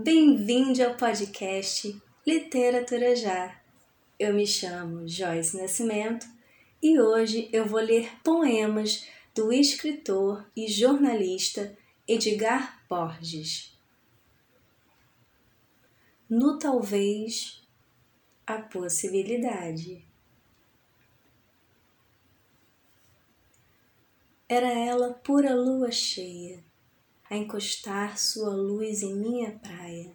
Bem-vindo ao podcast Literatura Já. Eu me chamo Joyce Nascimento e hoje eu vou ler poemas do escritor e jornalista Edgar Borges. No talvez a possibilidade. Era ela pura lua cheia a encostar sua luz em minha praia.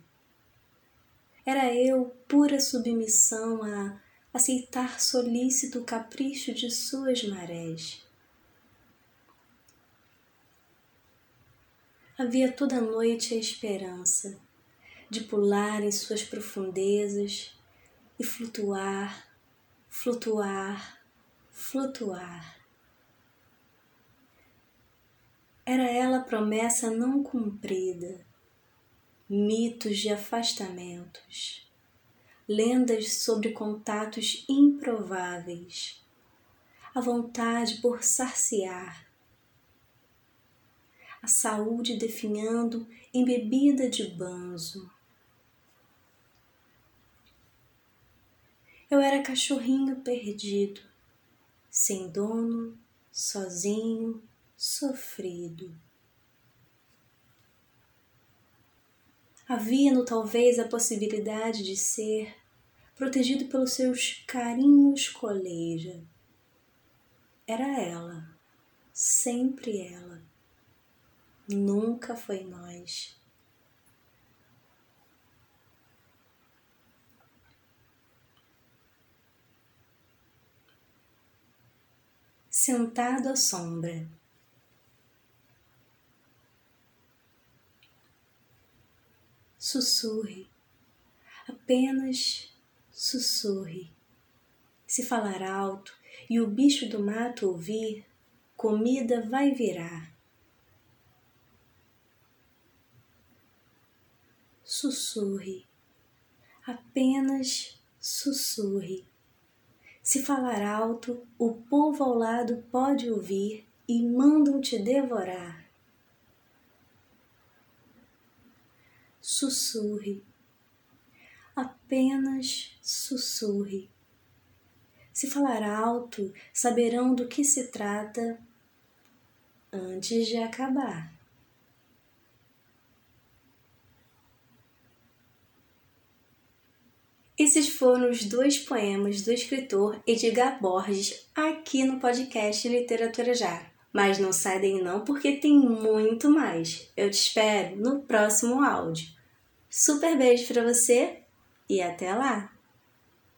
Era eu pura submissão a aceitar solícito o capricho de suas marés. Havia toda noite a esperança de pular em suas profundezas e flutuar, flutuar, flutuar Era ela promessa não cumprida, mitos de afastamentos, lendas sobre contatos improváveis, a vontade por saciar, a saúde definhando em bebida de banzo. Eu era cachorrinho perdido, sem dono, sozinho, sofrido. Havia-no talvez a possibilidade de ser protegido pelos seus carinhos coleja. Era ela, sempre ela. Nunca foi nós. Sentado à sombra. Sussurre, apenas sussurre. Se falar alto e o bicho do mato ouvir, comida vai virar. Sussurre, apenas sussurre. Se falar alto, o povo ao lado pode ouvir e mandam te devorar. Sussurre, apenas sussurre. Se falar alto, saberão do que se trata antes de acabar. Esses foram os dois poemas do escritor Edgar Borges aqui no podcast Literatura Já. Mas não sai daí não porque tem muito mais. Eu te espero no próximo áudio. Super beijo para você e até lá!